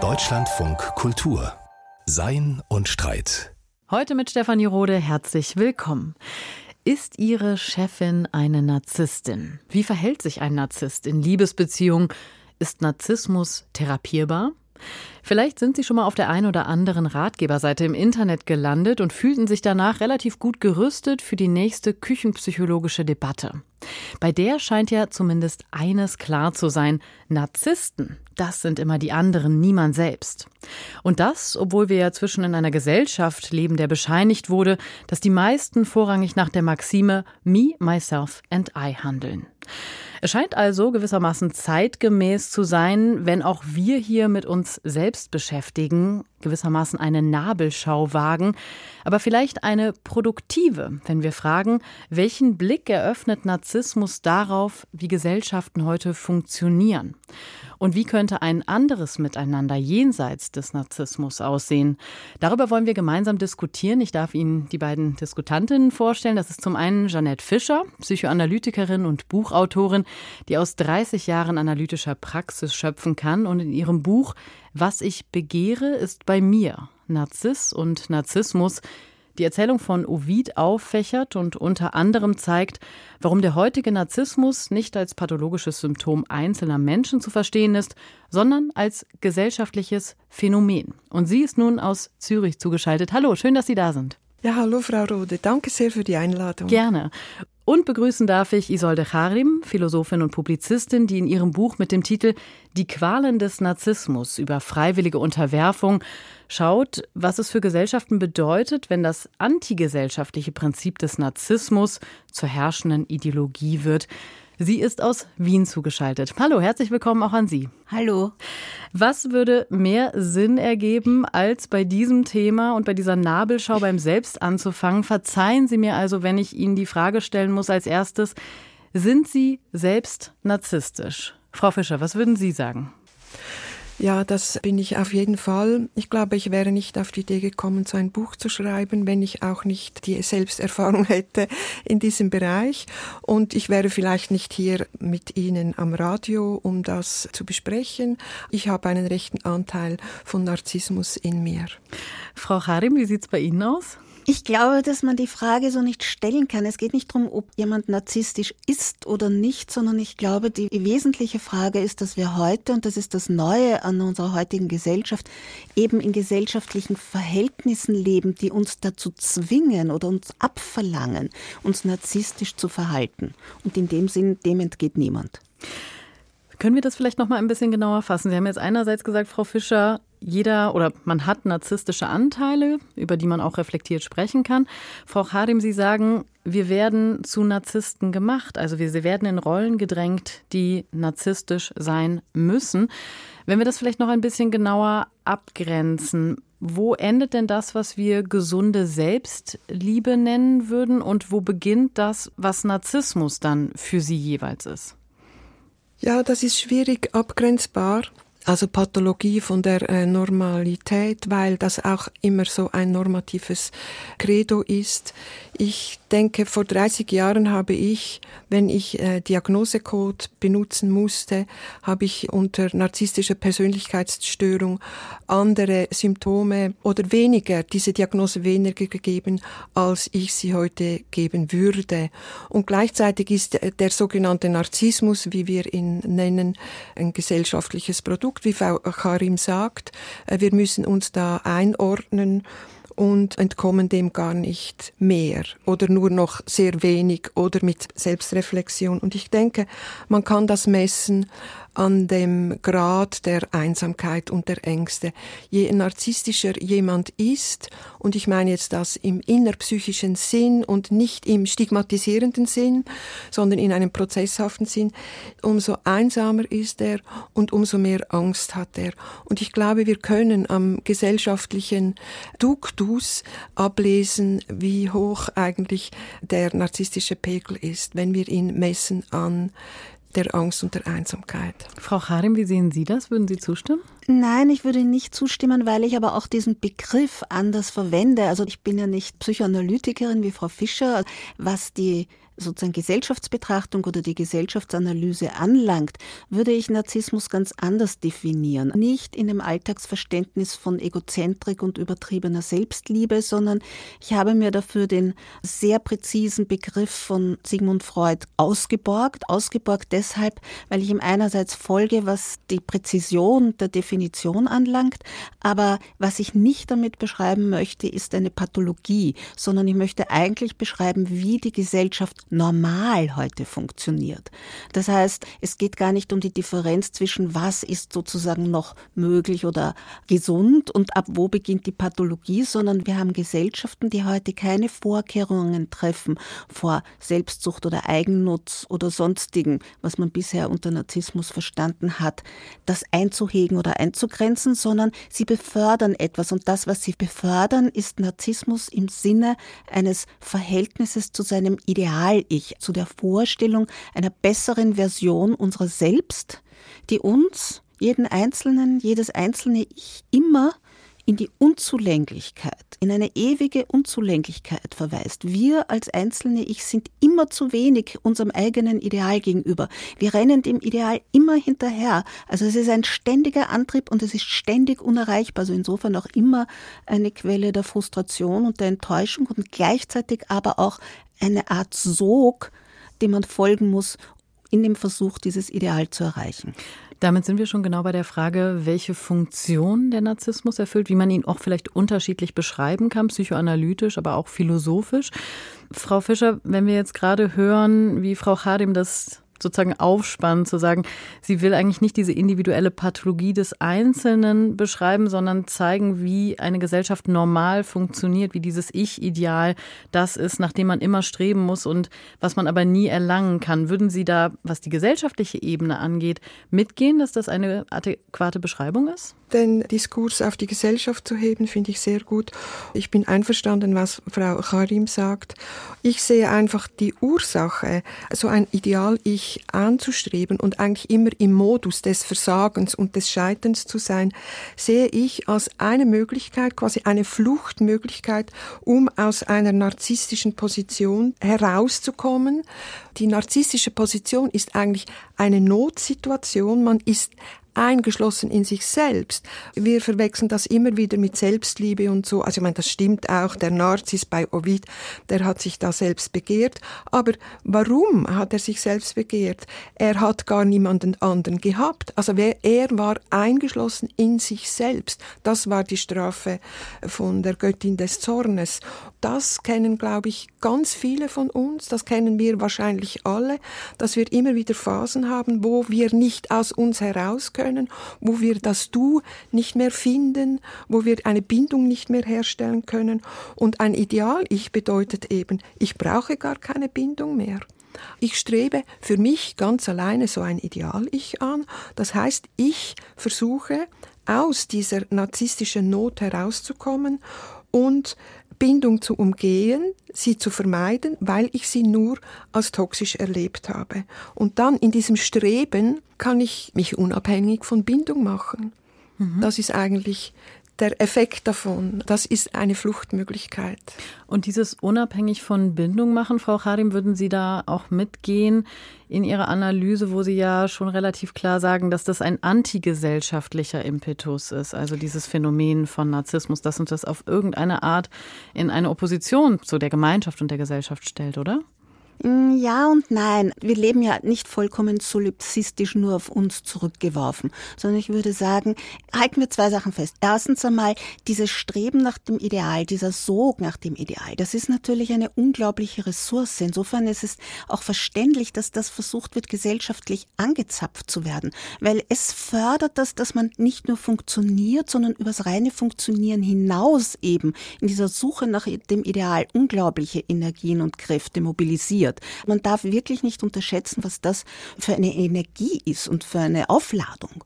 Deutschlandfunk Kultur Sein und Streit. Heute mit Stefanie Rode herzlich willkommen. Ist Ihre Chefin eine Narzisstin? Wie verhält sich ein Narzisst in Liebesbeziehungen? Ist Narzissmus therapierbar? Vielleicht sind Sie schon mal auf der einen oder anderen Ratgeberseite im Internet gelandet und fühlten sich danach relativ gut gerüstet für die nächste küchenpsychologische Debatte. Bei der scheint ja zumindest eines klar zu sein. Narzissten, das sind immer die anderen, niemand selbst. Und das, obwohl wir ja zwischen in einer Gesellschaft leben, der bescheinigt wurde, dass die meisten vorrangig nach der Maxime Me, Myself and I handeln. Es scheint also gewissermaßen zeitgemäß zu sein, wenn auch wir hier mit uns selbst beschäftigen, gewissermaßen eine Nabelschau wagen, aber vielleicht eine produktive, wenn wir fragen, welchen Blick eröffnet Narzissmus darauf, wie Gesellschaften heute funktionieren? Und wie könnte ein anderes Miteinander jenseits des Narzissmus aussehen? Darüber wollen wir gemeinsam diskutieren. Ich darf Ihnen die beiden Diskutantinnen vorstellen. Das ist zum einen Jeanette Fischer, Psychoanalytikerin und Buchautorin, die aus 30 Jahren analytischer Praxis schöpfen kann und in ihrem Buch Was ich begehre, ist bei mir. Narziss und Narzissmus die Erzählung von Ovid auffächert und unter anderem zeigt, warum der heutige Narzissmus nicht als pathologisches Symptom einzelner Menschen zu verstehen ist, sondern als gesellschaftliches Phänomen. Und sie ist nun aus Zürich zugeschaltet. Hallo, schön, dass Sie da sind. Ja, hallo Frau Rode, danke sehr für die Einladung. Gerne. Und begrüßen darf ich Isolde Charim, Philosophin und Publizistin, die in ihrem Buch mit dem Titel Die Qualen des Narzissmus über freiwillige Unterwerfung schaut, was es für Gesellschaften bedeutet, wenn das antigesellschaftliche Prinzip des Narzissmus zur herrschenden Ideologie wird. Sie ist aus Wien zugeschaltet. Hallo, herzlich willkommen auch an Sie. Hallo. Was würde mehr Sinn ergeben, als bei diesem Thema und bei dieser Nabelschau beim Selbst anzufangen? Verzeihen Sie mir also, wenn ich Ihnen die Frage stellen muss als erstes, sind Sie selbst narzisstisch? Frau Fischer, was würden Sie sagen? Ja, das bin ich auf jeden Fall. Ich glaube, ich wäre nicht auf die Idee gekommen, so ein Buch zu schreiben, wenn ich auch nicht die Selbsterfahrung hätte in diesem Bereich. Und ich wäre vielleicht nicht hier mit Ihnen am Radio, um das zu besprechen. Ich habe einen rechten Anteil von Narzissmus in mir. Frau Harim, wie sieht es bei Ihnen aus? Ich glaube, dass man die Frage so nicht stellen kann. Es geht nicht darum, ob jemand narzisstisch ist oder nicht, sondern ich glaube, die wesentliche Frage ist, dass wir heute, und das ist das Neue an unserer heutigen Gesellschaft, eben in gesellschaftlichen Verhältnissen leben, die uns dazu zwingen oder uns abverlangen, uns narzisstisch zu verhalten. Und in dem Sinn, dem entgeht niemand. Können wir das vielleicht noch mal ein bisschen genauer fassen? Sie haben jetzt einerseits gesagt, Frau Fischer, jeder oder man hat narzisstische Anteile, über die man auch reflektiert sprechen kann. Frau Harim, Sie sagen, wir werden zu Narzissten gemacht. Also wir werden in Rollen gedrängt, die narzisstisch sein müssen. Wenn wir das vielleicht noch ein bisschen genauer abgrenzen, wo endet denn das, was wir gesunde Selbstliebe nennen würden und wo beginnt das, was Narzissmus dann für Sie jeweils ist? Ja, das ist schwierig abgrenzbar. Also Pathologie von der äh, Normalität, weil das auch immer so ein normatives Credo ist. Ich denke, vor 30 Jahren habe ich, wenn ich äh, Diagnosecode benutzen musste, habe ich unter narzisstischer Persönlichkeitsstörung andere Symptome oder weniger, diese Diagnose weniger gegeben, als ich sie heute geben würde. Und gleichzeitig ist der, der sogenannte Narzissmus, wie wir ihn nennen, ein gesellschaftliches Produkt, wie Frau Karim sagt. Äh, wir müssen uns da einordnen und entkommen dem gar nicht mehr oder nur noch sehr wenig oder mit Selbstreflexion. Und ich denke, man kann das messen an dem Grad der Einsamkeit und der Ängste. Je narzisstischer jemand ist, und ich meine jetzt das im innerpsychischen Sinn und nicht im stigmatisierenden Sinn, sondern in einem prozesshaften Sinn, umso einsamer ist er und umso mehr Angst hat er. Und ich glaube, wir können am gesellschaftlichen Duktus ablesen, wie hoch eigentlich der narzisstische Pegel ist, wenn wir ihn messen an der Angst und der Einsamkeit. Frau Harim, wie sehen Sie das? Würden Sie zustimmen? Nein, ich würde nicht zustimmen, weil ich aber auch diesen Begriff anders verwende. Also ich bin ja nicht Psychoanalytikerin wie Frau Fischer. Was die sozusagen Gesellschaftsbetrachtung oder die Gesellschaftsanalyse anlangt, würde ich Narzissmus ganz anders definieren. Nicht in dem Alltagsverständnis von Egozentrik und übertriebener Selbstliebe, sondern ich habe mir dafür den sehr präzisen Begriff von Sigmund Freud ausgeborgt. Ausgeborgt deshalb, weil ich ihm einerseits folge, was die Präzision der Definition anlangt, aber was ich nicht damit beschreiben möchte, ist eine Pathologie, sondern ich möchte eigentlich beschreiben, wie die Gesellschaft normal heute funktioniert. Das heißt, es geht gar nicht um die Differenz zwischen was ist sozusagen noch möglich oder gesund und ab wo beginnt die Pathologie, sondern wir haben Gesellschaften, die heute keine Vorkehrungen treffen vor Selbstsucht oder Eigennutz oder sonstigen, was man bisher unter Narzissmus verstanden hat, das einzuhegen oder einzugrenzen, sondern sie befördern etwas und das, was sie befördern, ist Narzissmus im Sinne eines Verhältnisses zu seinem Ideal-Ich, zu der Vorstellung einer besseren Version unserer selbst, die uns, jeden Einzelnen, jedes einzelne Ich immer in die Unzulänglichkeit, in eine ewige Unzulänglichkeit verweist. Wir als einzelne Ich sind immer zu wenig unserem eigenen Ideal gegenüber. Wir rennen dem Ideal immer hinterher. Also es ist ein ständiger Antrieb und es ist ständig unerreichbar. Also insofern auch immer eine Quelle der Frustration und der Enttäuschung und gleichzeitig aber auch eine Art Sog, dem man folgen muss, in dem Versuch, dieses Ideal zu erreichen. Damit sind wir schon genau bei der Frage, welche Funktion der Narzissmus erfüllt, wie man ihn auch vielleicht unterschiedlich beschreiben kann, psychoanalytisch, aber auch philosophisch. Frau Fischer, wenn wir jetzt gerade hören, wie Frau Hardim das sozusagen aufspannen, zu sagen, sie will eigentlich nicht diese individuelle Pathologie des Einzelnen beschreiben, sondern zeigen, wie eine Gesellschaft normal funktioniert, wie dieses Ich-Ideal das ist, nach dem man immer streben muss und was man aber nie erlangen kann. Würden Sie da, was die gesellschaftliche Ebene angeht, mitgehen, dass das eine adäquate Beschreibung ist? Den Diskurs auf die Gesellschaft zu heben, finde ich sehr gut. Ich bin einverstanden, was Frau Karim sagt. Ich sehe einfach die Ursache, so ein Ideal-Ich anzustreben und eigentlich immer im Modus des Versagens und des Scheiterns zu sein, sehe ich als eine Möglichkeit, quasi eine Fluchtmöglichkeit, um aus einer narzisstischen Position herauszukommen. Die narzisstische Position ist eigentlich eine Notsituation. Man ist eingeschlossen in sich selbst. Wir verwechseln das immer wieder mit Selbstliebe und so. Also ich meine, das stimmt auch. Der Narzis bei Ovid, der hat sich da selbst begehrt. Aber warum hat er sich selbst begehrt? Er hat gar niemanden anderen gehabt. Also er war eingeschlossen in sich selbst. Das war die Strafe von der Göttin des Zornes. Das kennen, glaube ich, ganz viele von uns. Das kennen wir wahrscheinlich alle, dass wir immer wieder Phasen haben, wo wir nicht aus uns heraus können können, wo wir das Du nicht mehr finden, wo wir eine Bindung nicht mehr herstellen können. Und ein Ideal-Ich bedeutet eben, ich brauche gar keine Bindung mehr. Ich strebe für mich ganz alleine so ein Ideal-Ich an. Das heißt, ich versuche aus dieser narzisstischen Not herauszukommen und Bindung zu umgehen, sie zu vermeiden, weil ich sie nur als toxisch erlebt habe. Und dann in diesem Streben kann ich mich unabhängig von Bindung machen. Mhm. Das ist eigentlich der Effekt davon. Das ist eine Fluchtmöglichkeit. Und dieses unabhängig von Bindung machen, Frau Harim, würden Sie da auch mitgehen in Ihrer Analyse, wo Sie ja schon relativ klar sagen, dass das ein antigesellschaftlicher Impetus ist, also dieses Phänomen von Narzissmus, dass uns das auf irgendeine Art in eine Opposition zu der Gemeinschaft und der Gesellschaft stellt, oder? Mm, ja und nein. Wir leben ja nicht vollkommen solipsistisch nur auf uns zurückgeworfen, sondern ich würde sagen, halten wir zwei Sachen fest. Erstens einmal, dieses Streben nach dem Ideal, dieser Sog nach dem Ideal, das ist natürlich eine unglaubliche Ressource. Insofern ist es auch verständlich, dass das versucht wird, gesellschaftlich angezapft zu werden, weil es fördert das, dass man nicht nur funktioniert, sondern übers reine Funktionieren hinaus eben in dieser Suche nach dem Ideal unglaubliche Energien und Kräfte mobilisiert passiert. Man darf wirklich nicht unterschätzen, was das für eine Energie ist und für eine Aufladung.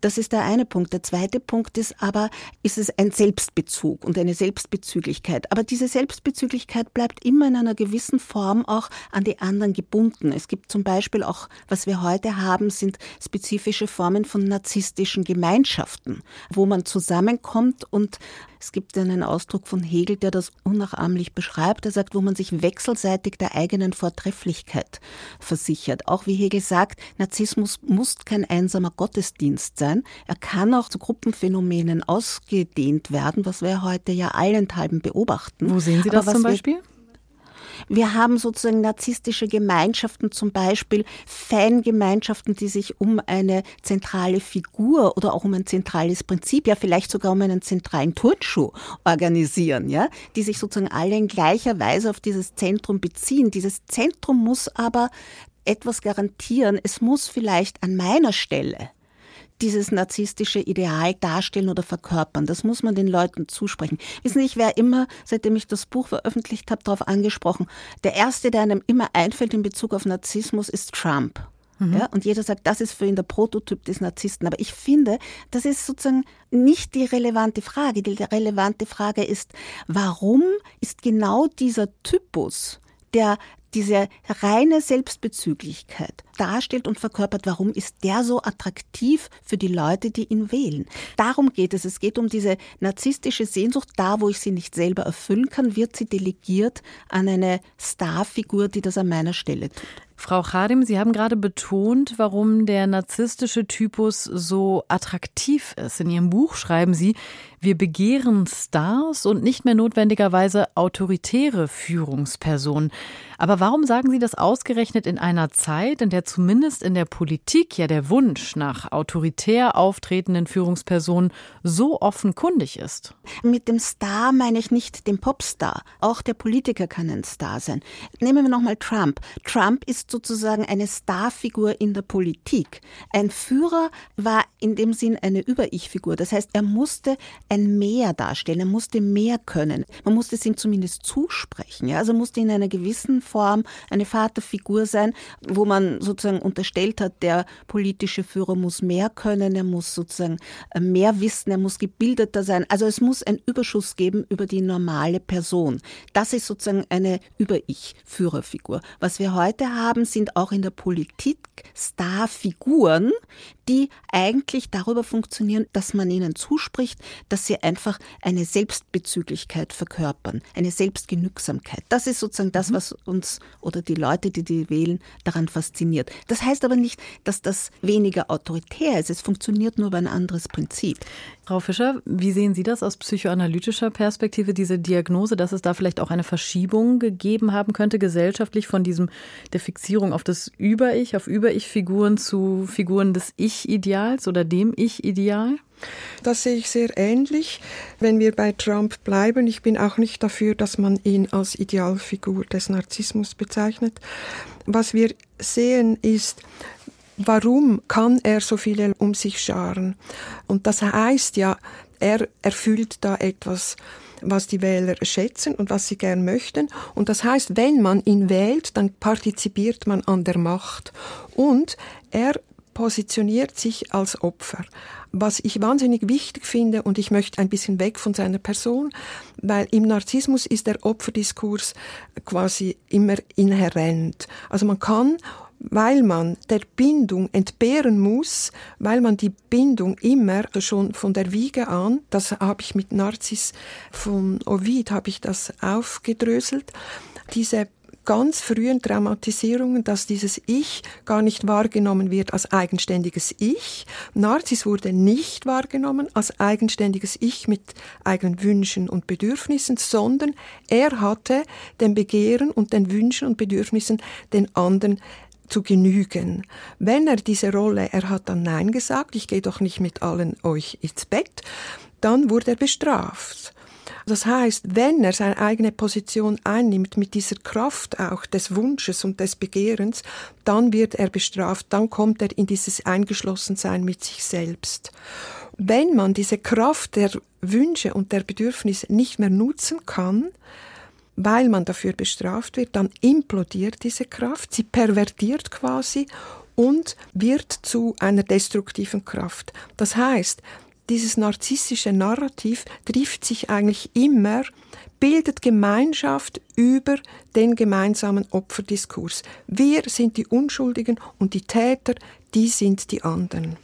Das ist der eine Punkt. Der zweite Punkt ist aber, ist es ein Selbstbezug und eine Selbstbezüglichkeit. Aber diese Selbstbezüglichkeit bleibt immer in einer gewissen Form auch an die anderen gebunden. Es gibt zum Beispiel auch, was wir heute haben, sind spezifische Formen von narzisstischen Gemeinschaften, wo man zusammenkommt und Es gibt einen Ausdruck von Hegel, der das unnachahmlich beschreibt. Er sagt, wo man sich wechselseitig der eigenen Vortrefflichkeit versichert. Auch wie Hegel sagt, Narzissmus muss kein einsamer Gottesdienst sein. Er kann auch zu Gruppenphänomenen ausgedehnt werden, was wir heute ja allenthalben beobachten. Wo sehen Sie das zum Beispiel? Wir haben sozusagen narzisstische Gemeinschaften, zum Beispiel Fangemeinschaften, die sich um eine zentrale Figur oder auch um ein zentrales Prinzip, ja vielleicht sogar um einen zentralen Turnschuh organisieren, ja, die sich sozusagen alle in gleicher Weise auf dieses Zentrum beziehen. Dieses Zentrum muss aber etwas garantieren. Es muss vielleicht an meiner Stelle dieses narzisstische Ideal darstellen oder verkörpern. Das muss man den Leuten zusprechen. Wissen Sie, ich wäre immer, seitdem ich das Buch veröffentlicht habe, darauf angesprochen. Der erste, der einem immer einfällt in Bezug auf Narzissmus, ist Trump. Mhm. Ja, und jeder sagt, das ist für ihn der Prototyp des Narzissten. Aber ich finde, das ist sozusagen nicht die relevante Frage. Die relevante Frage ist, warum ist genau dieser Typus, der diese reine Selbstbezüglichkeit darstellt und verkörpert, warum ist der so attraktiv für die Leute, die ihn wählen. Darum geht es. Es geht um diese narzisstische Sehnsucht. Da, wo ich sie nicht selber erfüllen kann, wird sie delegiert an eine Starfigur, die das an meiner Stelle tut. Frau Chadim, Sie haben gerade betont, warum der narzisstische Typus so attraktiv ist. In Ihrem Buch schreiben Sie, wir begehren Stars und nicht mehr notwendigerweise autoritäre Führungspersonen. Aber warum sagen Sie das ausgerechnet in einer Zeit, in der zumindest in der Politik ja der Wunsch nach autoritär auftretenden Führungspersonen so offenkundig ist? Mit dem Star meine ich nicht den Popstar. Auch der Politiker kann ein Star sein. Nehmen wir nochmal Trump. Trump ist sozusagen eine Starfigur in der Politik. Ein Führer war in dem Sinn eine Über-Ich-Figur. Das heißt, er musste ein Mehr darstellen, er musste mehr können. Man musste es ihm zumindest zusprechen. Ja? Also musste in einer gewissen Form eine Vaterfigur sein, wo man sozusagen unterstellt hat, der politische Führer muss mehr können, er muss sozusagen äh, mehr wissen, er muss gebildeter sein. Also es muss einen Überschuss geben über die normale Person. Das ist sozusagen eine Über-Ich-Führerfigur. Was wir heute haben, sind auch in der Politik Starfiguren, die eigentlich darüber funktionieren, dass man ihnen zuspricht, dass sie einfach eine Selbstbezüglichkeit verkörpern, eine Selbstgenügsamkeit. Das ist sozusagen das, mhm. was uns oder die Leute, die die wählen, daran fasziniert. Das heißt aber nicht, dass das weniger autoritär ist. Es funktioniert nur über ein anderes Prinzip. Frau Fischer, wie sehen Sie das aus psychoanalytischer Perspektive, diese Diagnose, dass es da vielleicht auch eine Verschiebung gegeben haben könnte, gesellschaftlich von diesem der Fixierung auf das Über-Ich, auf Über-Ich-Figuren zu Figuren des Ich-Ideals oder dem Ich-Ideal? Das sehe ich sehr ähnlich. Wenn wir bei Trump bleiben, ich bin auch nicht dafür, dass man ihn als Idealfigur des Narzissmus bezeichnet. Was wir sehen ist, warum kann er so viele um sich scharen? Und das heißt ja, er erfüllt da etwas, was die Wähler schätzen und was sie gern möchten. Und das heißt, wenn man ihn wählt, dann partizipiert man an der Macht. Und er positioniert sich als Opfer. Was ich wahnsinnig wichtig finde, und ich möchte ein bisschen weg von seiner Person, weil im Narzissmus ist der Opferdiskurs quasi immer inhärent. Also man kann weil man der Bindung entbehren muss, weil man die Bindung immer schon von der Wiege an, das habe ich mit Narziss von Ovid, habe ich das aufgedröselt, diese ganz frühen Traumatisierungen, dass dieses Ich gar nicht wahrgenommen wird als eigenständiges Ich. Narzis wurde nicht wahrgenommen als eigenständiges Ich mit eigenen Wünschen und Bedürfnissen, sondern er hatte den Begehren und den Wünschen und Bedürfnissen den anderen zu genügen. Wenn er diese Rolle, er hat dann Nein gesagt, ich gehe doch nicht mit allen euch ins Bett, dann wurde er bestraft. Das heißt, wenn er seine eigene Position einnimmt mit dieser Kraft auch des Wunsches und des Begehrens, dann wird er bestraft, dann kommt er in dieses Eingeschlossensein mit sich selbst. Wenn man diese Kraft der Wünsche und der Bedürfnisse nicht mehr nutzen kann, weil man dafür bestraft wird, dann implodiert diese Kraft, sie pervertiert quasi und wird zu einer destruktiven Kraft. Das heißt, dieses narzisstische Narrativ trifft sich eigentlich immer, bildet Gemeinschaft über den gemeinsamen Opferdiskurs. Wir sind die Unschuldigen und die Täter, die sind die anderen.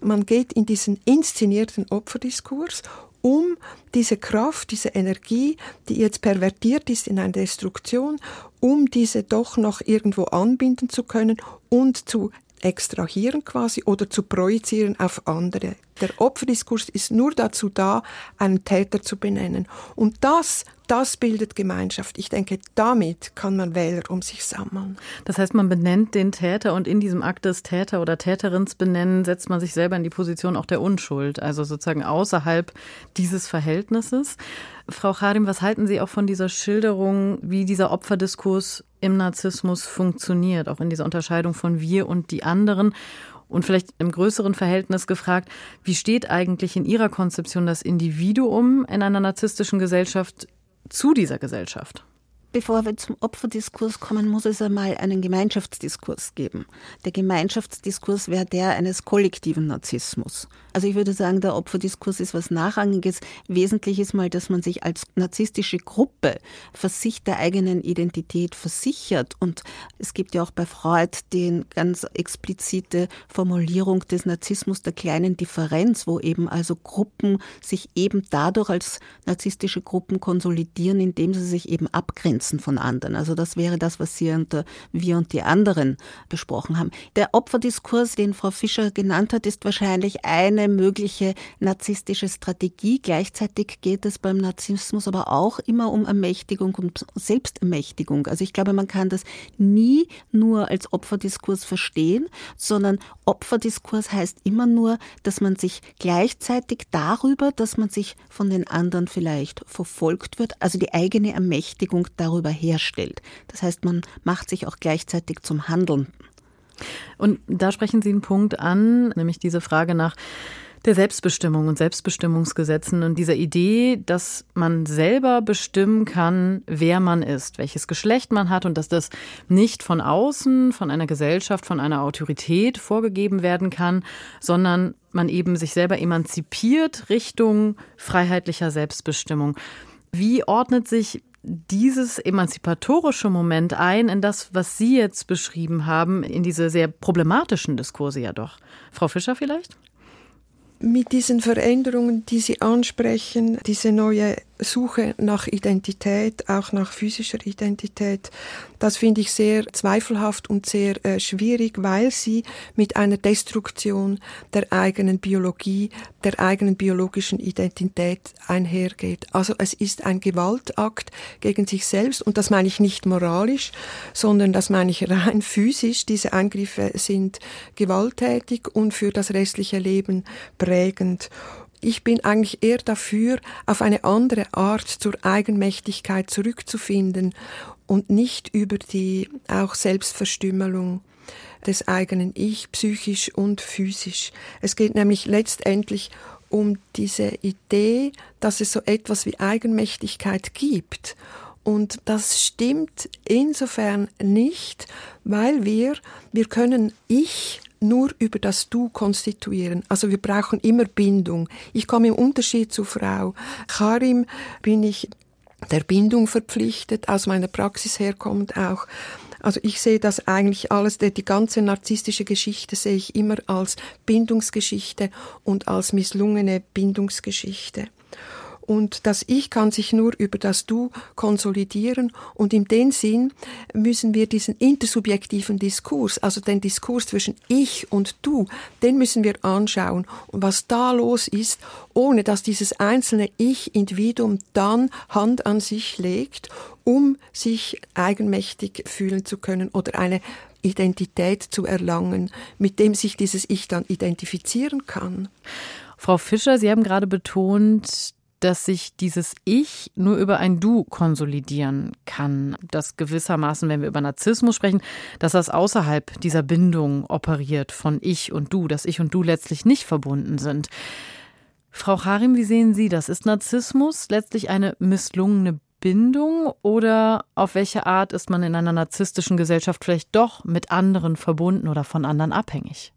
Man geht in diesen inszenierten Opferdiskurs um diese Kraft, diese Energie, die jetzt pervertiert ist in eine Destruktion, um diese doch noch irgendwo anbinden zu können und zu extrahieren quasi oder zu projizieren auf andere. Der Opferdiskurs ist nur dazu da, einen Täter zu benennen. Und das, das bildet Gemeinschaft. Ich denke, damit kann man Wähler um sich sammeln. Das heißt, man benennt den Täter und in diesem Akt des Täter oder Täterins benennen setzt man sich selber in die Position auch der Unschuld, also sozusagen außerhalb dieses Verhältnisses. Frau Charim, was halten Sie auch von dieser Schilderung, wie dieser Opferdiskurs im Narzissmus funktioniert, auch in dieser Unterscheidung von wir und die anderen? Und vielleicht im größeren Verhältnis gefragt, wie steht eigentlich in Ihrer Konzeption das Individuum in einer narzisstischen Gesellschaft zu dieser Gesellschaft? Bevor wir zum Opferdiskurs kommen, muss es einmal einen Gemeinschaftsdiskurs geben. Der Gemeinschaftsdiskurs wäre der eines kollektiven Narzissmus. Also ich würde sagen, der Opferdiskurs ist was Nachrangiges. Wesentlich ist mal, dass man sich als narzisstische Gruppe Versicht der eigenen Identität versichert. Und es gibt ja auch bei Freud die ganz explizite Formulierung des Narzissmus der kleinen Differenz, wo eben also Gruppen sich eben dadurch als narzisstische Gruppen konsolidieren, indem sie sich eben abgrenzen Grenzen von anderen. Also das wäre das, was Sie unter wir und die anderen besprochen haben. Der Opferdiskurs, den Frau Fischer genannt hat, ist wahrscheinlich eine mögliche narzisstische Strategie. Gleichzeitig geht es beim Narzissmus aber auch immer um Ermächtigung und Selbstermächtigung. Also ich glaube, man kann das nie nur als Opferdiskurs verstehen, sondern Opferdiskurs heißt immer nur, dass man sich gleichzeitig darüber, dass man sich von den anderen vielleicht verfolgt wird, also die eigene Ermächtigung darüber darüber herstellt. Das heißt, man macht sich auch gleichzeitig zum Handelnden. Und da sprechen Sie einen Punkt an, nämlich diese Frage nach der Selbstbestimmung und Selbstbestimmungsgesetzen und dieser Idee, dass man selber bestimmen kann, wer man ist, welches Geschlecht man hat und dass das nicht von außen, von einer Gesellschaft, von einer Autorität vorgegeben werden kann, sondern man eben sich selber emanzipiert Richtung freiheitlicher Selbstbestimmung. Wie ordnet sich dieses emanzipatorische Moment ein in das, was Sie jetzt beschrieben haben, in diese sehr problematischen Diskurse ja doch. Frau Fischer vielleicht? Mit diesen Veränderungen, die Sie ansprechen, diese neue Suche nach Identität, auch nach physischer Identität, das finde ich sehr zweifelhaft und sehr äh, schwierig, weil sie mit einer Destruktion der eigenen Biologie, der eigenen biologischen Identität einhergeht. Also es ist ein Gewaltakt gegen sich selbst und das meine ich nicht moralisch, sondern das meine ich rein physisch. Diese Eingriffe sind gewalttätig und für das restliche Leben prägend. Ich bin eigentlich eher dafür, auf eine andere Art zur Eigenmächtigkeit zurückzufinden und nicht über die auch Selbstverstümmelung des eigenen Ich, psychisch und physisch. Es geht nämlich letztendlich um diese Idee, dass es so etwas wie Eigenmächtigkeit gibt. Und das stimmt insofern nicht, weil wir, wir können Ich nur über das Du konstituieren. Also wir brauchen immer Bindung. Ich komme im Unterschied zu Frau Karim, bin ich der Bindung verpflichtet, aus meiner Praxis herkommend auch. Also ich sehe das eigentlich alles, die ganze narzisstische Geschichte sehe ich immer als Bindungsgeschichte und als misslungene Bindungsgeschichte und das Ich kann sich nur über das Du konsolidieren und in dem Sinn müssen wir diesen intersubjektiven Diskurs, also den Diskurs zwischen Ich und Du, den müssen wir anschauen und was da los ist, ohne dass dieses einzelne Ich-Individuum dann Hand an sich legt, um sich eigenmächtig fühlen zu können oder eine Identität zu erlangen, mit dem sich dieses Ich dann identifizieren kann. Frau Fischer, Sie haben gerade betont, dass sich dieses Ich nur über ein Du konsolidieren kann. Dass gewissermaßen, wenn wir über Narzissmus sprechen, dass das außerhalb dieser Bindung operiert von Ich und Du, dass Ich und Du letztlich nicht verbunden sind. Frau Harim, wie sehen Sie das? Ist Narzissmus letztlich eine misslungene Bindung oder auf welche Art ist man in einer narzisstischen Gesellschaft vielleicht doch mit anderen verbunden oder von anderen abhängig?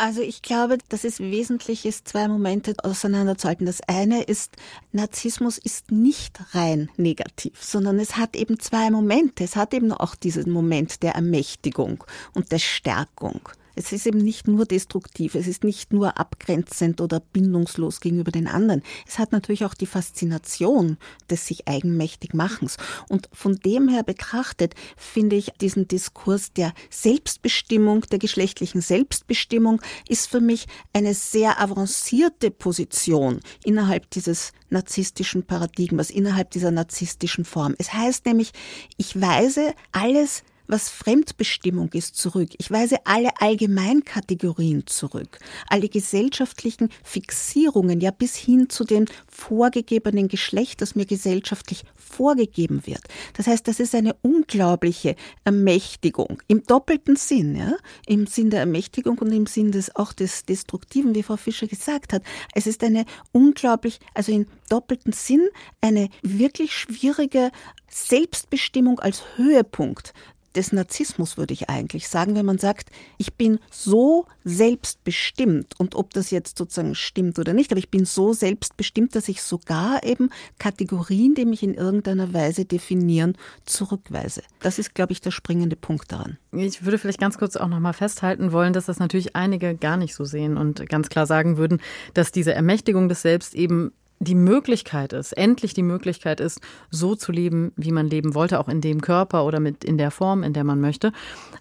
Also ich glaube, dass es wesentlich ist, zwei Momente auseinanderzuhalten. Das eine ist, Narzissmus ist nicht rein negativ, sondern es hat eben zwei Momente. Es hat eben auch diesen Moment der Ermächtigung und der Stärkung. Es ist eben nicht nur destruktiv, es ist nicht nur abgrenzend oder bindungslos gegenüber den anderen. Es hat natürlich auch die Faszination des sich eigenmächtig Machens. Und von dem her betrachtet finde ich diesen Diskurs der Selbstbestimmung, der geschlechtlichen Selbstbestimmung, ist für mich eine sehr avancierte Position innerhalb dieses narzisstischen Paradigmas, innerhalb dieser narzisstischen Form. Es heißt nämlich, ich weise alles was Fremdbestimmung ist, zurück. Ich weise alle Allgemeinkategorien zurück, alle gesellschaftlichen Fixierungen, ja bis hin zu dem vorgegebenen Geschlecht, das mir gesellschaftlich vorgegeben wird. Das heißt, das ist eine unglaubliche Ermächtigung im doppelten Sinn, ja, im Sinn der Ermächtigung und im Sinn des auch des Destruktiven, wie Frau Fischer gesagt hat. Es ist eine unglaublich, also in doppelten Sinn eine wirklich schwierige Selbstbestimmung als Höhepunkt des Narzissmus, würde ich eigentlich sagen, wenn man sagt, ich bin so selbstbestimmt und ob das jetzt sozusagen stimmt oder nicht, aber ich bin so selbstbestimmt, dass ich sogar eben Kategorien, die mich in irgendeiner Weise definieren, zurückweise. Das ist, glaube ich, der springende Punkt daran. Ich würde vielleicht ganz kurz auch noch mal festhalten wollen, dass das natürlich einige gar nicht so sehen und ganz klar sagen würden, dass diese Ermächtigung des Selbst eben die Möglichkeit ist, endlich die Möglichkeit ist, so zu leben, wie man leben wollte, auch in dem Körper oder mit in der Form, in der man möchte.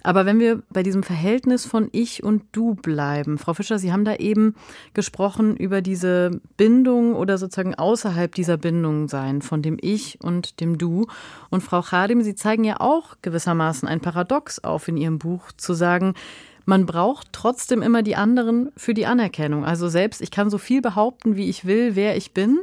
Aber wenn wir bei diesem Verhältnis von ich und du bleiben, Frau Fischer, Sie haben da eben gesprochen über diese Bindung oder sozusagen außerhalb dieser Bindung sein von dem Ich und dem Du. Und Frau Chadim, Sie zeigen ja auch gewissermaßen ein Paradox auf in Ihrem Buch, zu sagen, man braucht trotzdem immer die anderen für die Anerkennung. Also selbst, ich kann so viel behaupten, wie ich will, wer ich bin.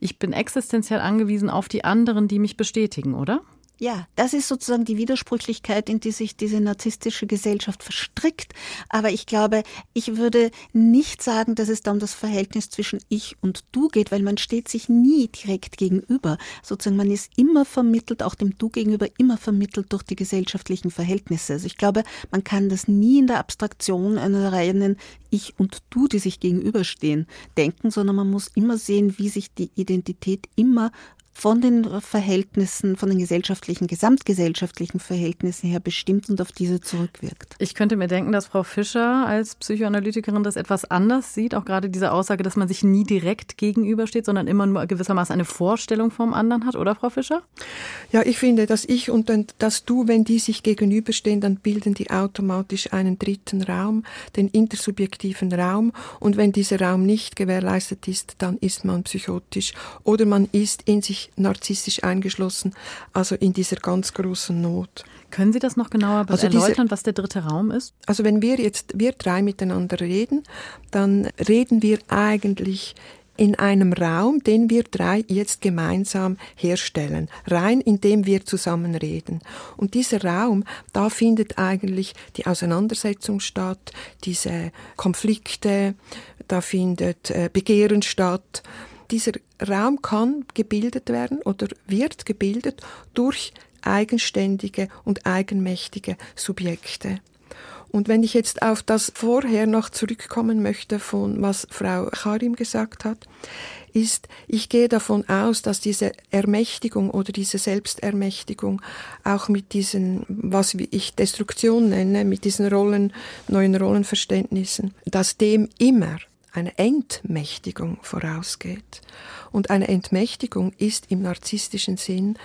Ich bin existenziell angewiesen auf die anderen, die mich bestätigen, oder? Ja, das ist sozusagen die Widersprüchlichkeit, in die sich diese narzisstische Gesellschaft verstrickt. Aber ich glaube, ich würde nicht sagen, dass es da um das Verhältnis zwischen ich und du geht, weil man steht sich nie direkt gegenüber. Sozusagen, man ist immer vermittelt, auch dem du gegenüber immer vermittelt durch die gesellschaftlichen Verhältnisse. Also ich glaube, man kann das nie in der Abstraktion einer reinen ich und du, die sich gegenüberstehen, denken, sondern man muss immer sehen, wie sich die Identität immer von den Verhältnissen, von den gesellschaftlichen, gesamtgesellschaftlichen Verhältnissen her bestimmt und auf diese zurückwirkt. Ich könnte mir denken, dass Frau Fischer als Psychoanalytikerin das etwas anders sieht, auch gerade diese Aussage, dass man sich nie direkt gegenübersteht, sondern immer nur gewissermaßen eine Vorstellung vom anderen hat, oder Frau Fischer? Ja, ich finde, dass ich und das Du, wenn die sich gegenüberstehen, dann bilden die automatisch einen dritten Raum, den intersubjektiven Raum. Und wenn dieser Raum nicht gewährleistet ist, dann ist man psychotisch oder man ist in sich narzisstisch eingeschlossen, also in dieser ganz großen Not. Können Sie das noch genauer also erläutern, diese, was der dritte Raum ist? Also wenn wir jetzt, wir drei miteinander reden, dann reden wir eigentlich in einem Raum, den wir drei jetzt gemeinsam herstellen, rein indem wir zusammen reden. Und dieser Raum, da findet eigentlich die Auseinandersetzung statt, diese Konflikte, da findet äh, Begehren statt, dieser Raum kann gebildet werden oder wird gebildet durch eigenständige und eigenmächtige Subjekte. Und wenn ich jetzt auf das vorher noch zurückkommen möchte, von was Frau Karim gesagt hat, ist, ich gehe davon aus, dass diese Ermächtigung oder diese Selbstermächtigung auch mit diesen, was ich Destruktion nenne, mit diesen Rollen, neuen Rollenverständnissen, dass dem immer eine Entmächtigung vorausgeht. Und eine Entmächtigung ist im narzisstischen Sinn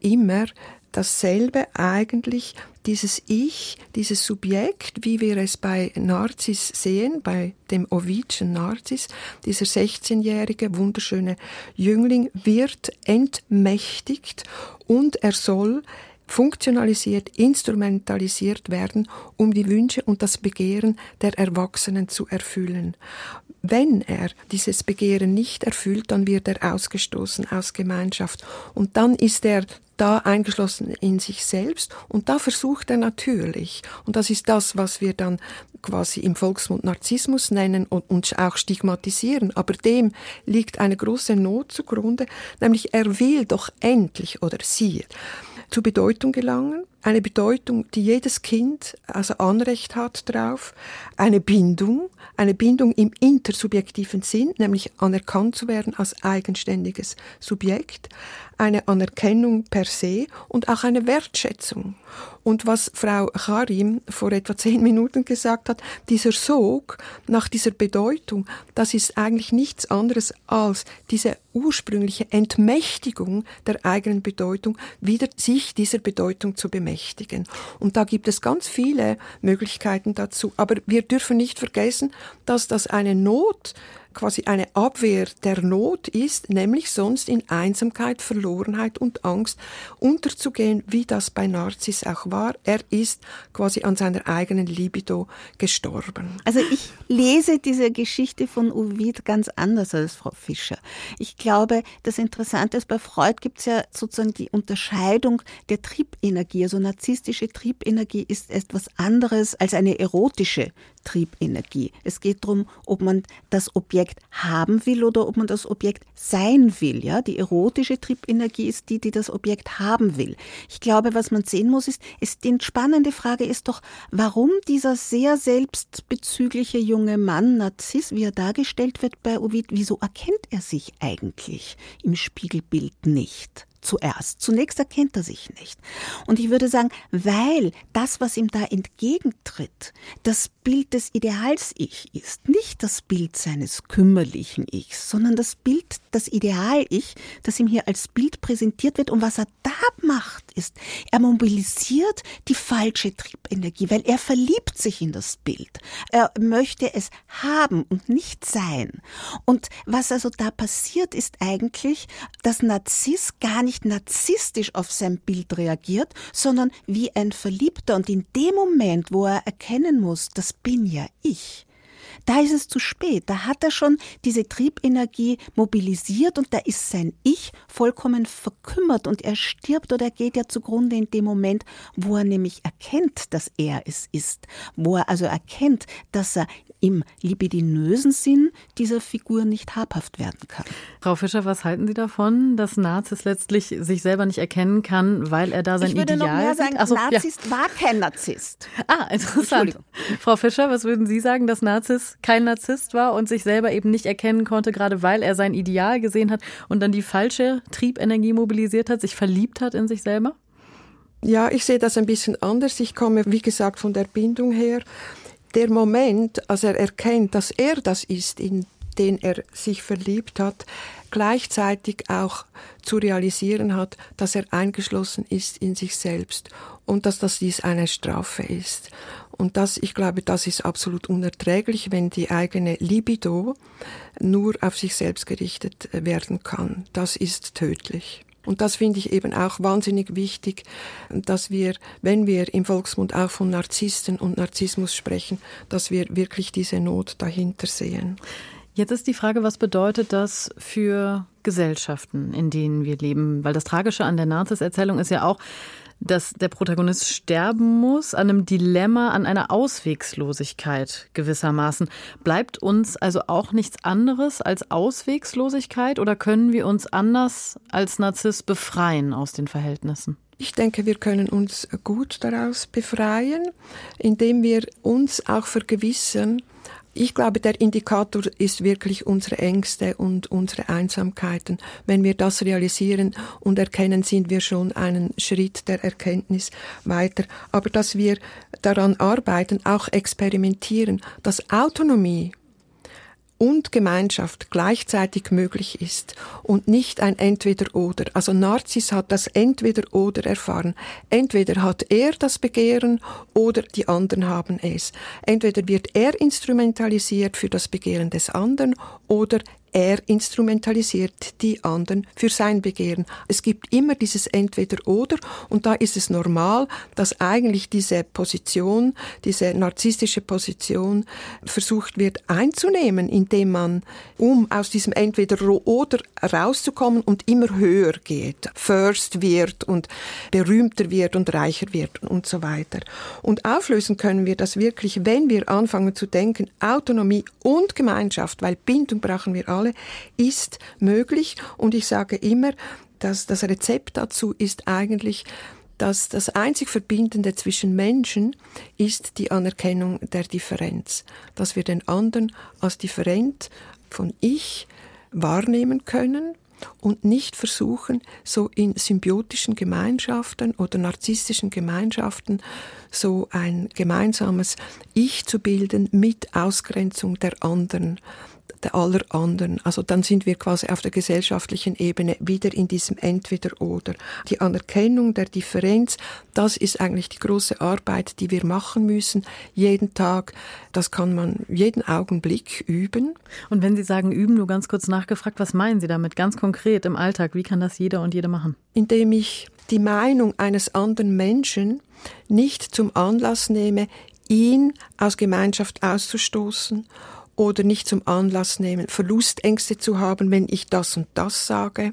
immer dasselbe eigentlich, dieses Ich, dieses Subjekt, wie wir es bei Narzis sehen, bei dem Ovidschen Narzis, dieser 16-jährige wunderschöne Jüngling wird entmächtigt und er soll funktionalisiert, instrumentalisiert werden, um die Wünsche und das Begehren der Erwachsenen zu erfüllen. Wenn er dieses Begehren nicht erfüllt, dann wird er ausgestoßen aus Gemeinschaft. Und dann ist er da eingeschlossen in sich selbst und da versucht er natürlich, und das ist das, was wir dann quasi im Volksmund Narzissmus nennen und uns auch stigmatisieren, aber dem liegt eine große Not zugrunde, nämlich er will doch endlich oder sie zu Bedeutung gelangen, eine Bedeutung, die jedes Kind also Anrecht hat drauf, eine Bindung, eine Bindung im intersubjektiven Sinn, nämlich anerkannt zu werden als eigenständiges Subjekt, eine Anerkennung per se und auch eine Wertschätzung. Und was Frau Karim vor etwa zehn Minuten gesagt hat, dieser Sog nach dieser Bedeutung, das ist eigentlich nichts anderes als diese ursprüngliche Entmächtigung der eigenen Bedeutung, wieder sich dieser Bedeutung zu bemächtigen. Und da gibt es ganz viele Möglichkeiten dazu. Aber wir dürfen nicht vergessen, dass das eine Not quasi eine Abwehr der Not ist, nämlich sonst in Einsamkeit, Verlorenheit und Angst unterzugehen, wie das bei Narziss auch war. Er ist quasi an seiner eigenen Libido gestorben. Also ich lese diese Geschichte von Ovid ganz anders als Frau Fischer. Ich glaube, das Interessante ist, bei Freud gibt es ja sozusagen die Unterscheidung der Triebenergie. Also narzisstische Triebenergie ist etwas anderes als eine erotische Triebenergie. Es geht darum, ob man das Objekt haben will oder ob man das Objekt sein will. Ja, die erotische Triebenergie ist die, die das Objekt haben will. Ich glaube, was man sehen muss, ist, ist die spannende Frage ist doch, warum dieser sehr selbstbezügliche junge Mann, Narziss, wie er dargestellt wird bei Ovid, wieso erkennt er sich eigentlich im Spiegelbild nicht? Zuerst. Zunächst erkennt er sich nicht. Und ich würde sagen, weil das, was ihm da entgegentritt, das Bild des Ideals-Ich ist, nicht das Bild seines kümmerlichen Ichs, sondern das Bild, das Ideal-Ich, das ihm hier als Bild präsentiert wird. Und was er da macht, ist, er mobilisiert die falsche Triebenergie, weil er verliebt sich in das Bild. Er möchte es haben und nicht sein. Und was also da passiert, ist eigentlich, dass Narziss gar nicht narzisstisch auf sein Bild reagiert, sondern wie ein Verliebter. Und in dem Moment, wo er erkennen muss, das bin ja ich, da ist es zu spät. Da hat er schon diese Triebenergie mobilisiert und da ist sein Ich vollkommen verkümmert und er stirbt oder geht ja zugrunde in dem Moment, wo er nämlich erkennt, dass er es ist. Wo er also erkennt, dass er im libidinösen Sinn dieser Figur nicht habhaft werden kann. Frau Fischer, was halten Sie davon, dass Narzis letztlich sich selber nicht erkennen kann, weil er da sein ich würde Ideal noch mehr sagen, Achso, Narzisst ja. war kein Narzisst. Ah, interessant. Frau Fischer, was würden Sie sagen, dass Narzis kein Narzisst war und sich selber eben nicht erkennen konnte, gerade weil er sein Ideal gesehen hat und dann die falsche Triebenergie mobilisiert hat, sich verliebt hat in sich selber? Ja, ich sehe das ein bisschen anders. Ich komme, wie gesagt, von der Bindung her der Moment, als er erkennt, dass er das ist, in den er sich verliebt hat, gleichzeitig auch zu realisieren hat, dass er eingeschlossen ist in sich selbst und dass das dies eine Strafe ist. Und das, ich glaube, das ist absolut unerträglich, wenn die eigene Libido nur auf sich selbst gerichtet werden kann. Das ist tödlich. Und das finde ich eben auch wahnsinnig wichtig, dass wir, wenn wir im Volksmund auch von Narzissten und Narzissmus sprechen, dass wir wirklich diese Not dahinter sehen. Jetzt ist die Frage, was bedeutet das für Gesellschaften, in denen wir leben? Weil das Tragische an der Narzis-Erzählung ist ja auch, dass der Protagonist sterben muss, an einem Dilemma, an einer Auswegslosigkeit gewissermaßen. Bleibt uns also auch nichts anderes als Auswegslosigkeit oder können wir uns anders als Narziss befreien aus den Verhältnissen? Ich denke, wir können uns gut daraus befreien, indem wir uns auch vergewissern, ich glaube, der Indikator ist wirklich unsere Ängste und unsere Einsamkeiten. Wenn wir das realisieren und erkennen, sind wir schon einen Schritt der Erkenntnis weiter. Aber dass wir daran arbeiten, auch experimentieren, dass Autonomie und Gemeinschaft gleichzeitig möglich ist und nicht ein Entweder-Oder. Also Narziss hat das Entweder-Oder erfahren. Entweder hat er das Begehren oder die anderen haben es. Entweder wird er instrumentalisiert für das Begehren des anderen oder er instrumentalisiert die anderen für sein Begehren. Es gibt immer dieses Entweder-Oder und da ist es normal, dass eigentlich diese Position, diese narzisstische Position versucht wird einzunehmen, indem man, um aus diesem Entweder-Oder rauszukommen und immer höher geht, first wird und berühmter wird und reicher wird und so weiter. Und auflösen können wir das wirklich, wenn wir anfangen zu denken, Autonomie und Gemeinschaft, weil Bindung brauchen wir alle, Kontrolle ist möglich. Und ich sage immer, dass das Rezept dazu ist eigentlich dass das einzig Verbindende zwischen Menschen ist die Anerkennung der Differenz, dass wir den anderen als different von ich wahrnehmen können und nicht versuchen, so in symbiotischen Gemeinschaften oder narzisstischen Gemeinschaften so ein gemeinsames Ich zu bilden mit Ausgrenzung der anderen der aller anderen. Also dann sind wir quasi auf der gesellschaftlichen Ebene wieder in diesem Entweder-Oder. Die Anerkennung der Differenz, das ist eigentlich die große Arbeit, die wir machen müssen, jeden Tag. Das kann man jeden Augenblick üben. Und wenn Sie sagen üben, nur ganz kurz nachgefragt, was meinen Sie damit ganz konkret im Alltag? Wie kann das jeder und jede machen? Indem ich die Meinung eines anderen Menschen nicht zum Anlass nehme, ihn aus Gemeinschaft auszustoßen oder nicht zum Anlass nehmen, Verlustängste zu haben, wenn ich das und das sage,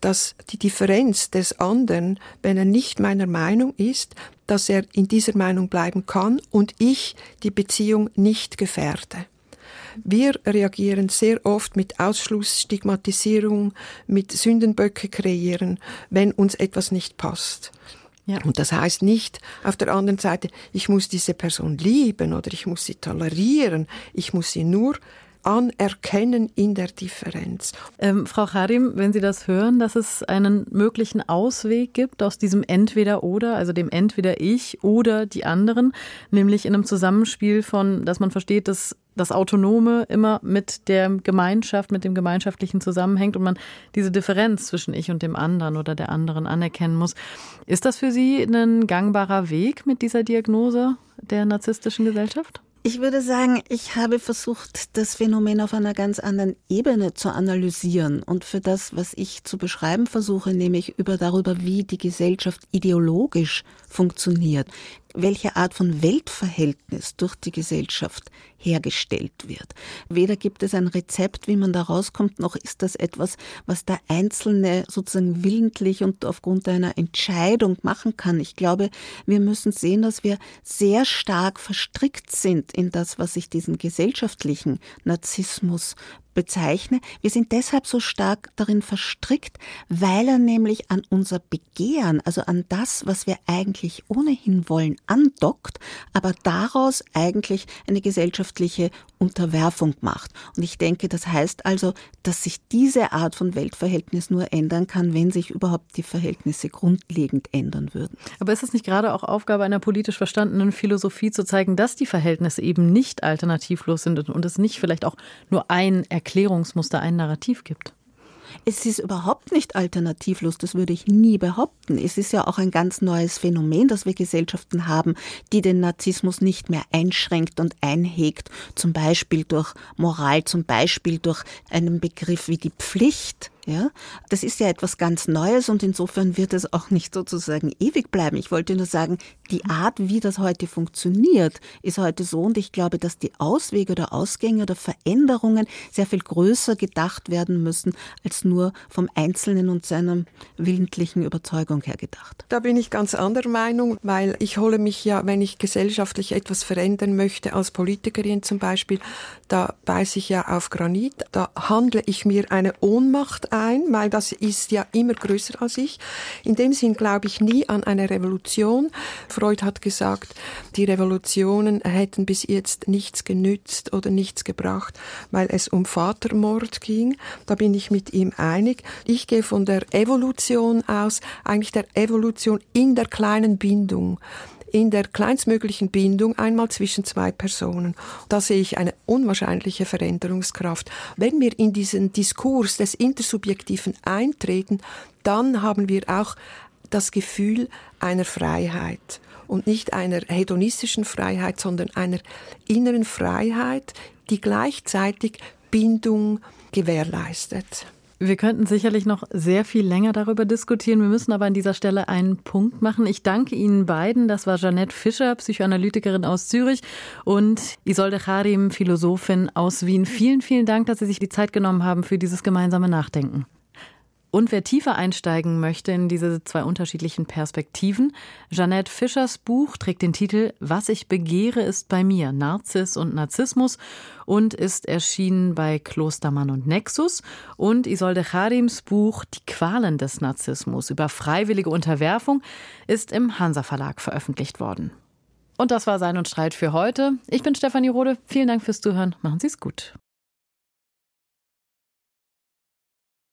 dass die Differenz des anderen, wenn er nicht meiner Meinung ist, dass er in dieser Meinung bleiben kann und ich die Beziehung nicht gefährde. Wir reagieren sehr oft mit Ausschluss, Stigmatisierung, mit Sündenböcke kreieren, wenn uns etwas nicht passt. Ja. Und das heißt nicht auf der anderen Seite, ich muss diese Person lieben oder ich muss sie tolerieren, ich muss sie nur anerkennen in der Differenz. Ähm, Frau Harim, wenn Sie das hören, dass es einen möglichen Ausweg gibt aus diesem Entweder-Oder, also dem Entweder ich oder die anderen, nämlich in einem Zusammenspiel von, dass man versteht, dass das Autonome immer mit der Gemeinschaft, mit dem Gemeinschaftlichen zusammenhängt und man diese Differenz zwischen ich und dem anderen oder der anderen anerkennen muss. Ist das für Sie ein gangbarer Weg mit dieser Diagnose der narzisstischen Gesellschaft? Ich würde sagen, ich habe versucht, das Phänomen auf einer ganz anderen Ebene zu analysieren und für das, was ich zu beschreiben versuche, nämlich über darüber, wie die Gesellschaft ideologisch funktioniert, welche Art von Weltverhältnis durch die Gesellschaft hergestellt wird. Weder gibt es ein Rezept, wie man da rauskommt, noch ist das etwas, was der Einzelne sozusagen willentlich und aufgrund einer Entscheidung machen kann. Ich glaube, wir müssen sehen, dass wir sehr stark verstrickt sind in das, was sich diesen gesellschaftlichen Narzissmus bezeichne. Wir sind deshalb so stark darin verstrickt, weil er nämlich an unser Begehren, also an das, was wir eigentlich ohnehin wollen, andockt, aber daraus eigentlich eine gesellschaftliche Unterwerfung macht. Und ich denke, das heißt also, dass sich diese Art von Weltverhältnis nur ändern kann, wenn sich überhaupt die Verhältnisse grundlegend ändern würden. Aber ist es nicht gerade auch Aufgabe einer politisch verstandenen Philosophie zu zeigen, dass die Verhältnisse eben nicht alternativlos sind und es nicht vielleicht auch nur ein Erklärungsmuster, ein Narrativ gibt? Es ist überhaupt nicht alternativlos, das würde ich nie behaupten. Es ist ja auch ein ganz neues Phänomen, dass wir Gesellschaften haben, die den Narzissmus nicht mehr einschränkt und einhegt, zum Beispiel durch Moral, zum Beispiel durch einen Begriff wie die Pflicht. Ja, das ist ja etwas ganz Neues und insofern wird es auch nicht sozusagen ewig bleiben. Ich wollte nur sagen, die Art, wie das heute funktioniert, ist heute so und ich glaube, dass die Auswege oder Ausgänge oder Veränderungen sehr viel größer gedacht werden müssen, als nur vom Einzelnen und seiner willentlichen Überzeugung her gedacht. Da bin ich ganz anderer Meinung, weil ich hole mich ja, wenn ich gesellschaftlich etwas verändern möchte, als Politikerin zum Beispiel, da beiße ich ja auf Granit, da handle ich mir eine Ohnmacht ein, weil das ist ja immer größer als ich. In dem Sinn glaube ich nie an eine Revolution. Freud hat gesagt, die Revolutionen hätten bis jetzt nichts genützt oder nichts gebracht, weil es um Vatermord ging. Da bin ich mit ihm einig. Ich gehe von der Evolution aus, eigentlich der Evolution in der kleinen Bindung in der kleinstmöglichen Bindung einmal zwischen zwei Personen. Da sehe ich eine unwahrscheinliche Veränderungskraft. Wenn wir in diesen Diskurs des Intersubjektiven eintreten, dann haben wir auch das Gefühl einer Freiheit und nicht einer hedonistischen Freiheit, sondern einer inneren Freiheit, die gleichzeitig Bindung gewährleistet. Wir könnten sicherlich noch sehr viel länger darüber diskutieren. Wir müssen aber an dieser Stelle einen Punkt machen. Ich danke Ihnen beiden. Das war Jeanette Fischer, Psychoanalytikerin aus Zürich und Isolde Charim, Philosophin aus Wien. Vielen, vielen Dank, dass Sie sich die Zeit genommen haben für dieses gemeinsame Nachdenken. Und wer tiefer einsteigen möchte in diese zwei unterschiedlichen Perspektiven, Jeanette Fischers Buch trägt den Titel Was ich begehre ist bei mir, Narzis und Narzissmus und ist erschienen bei Klostermann und Nexus. Und Isolde Charims Buch Die Qualen des Narzissmus über freiwillige Unterwerfung ist im Hansa Verlag veröffentlicht worden. Und das war Sein und Streit für heute. Ich bin Stefanie Rode. Vielen Dank fürs Zuhören. Machen Sie es gut.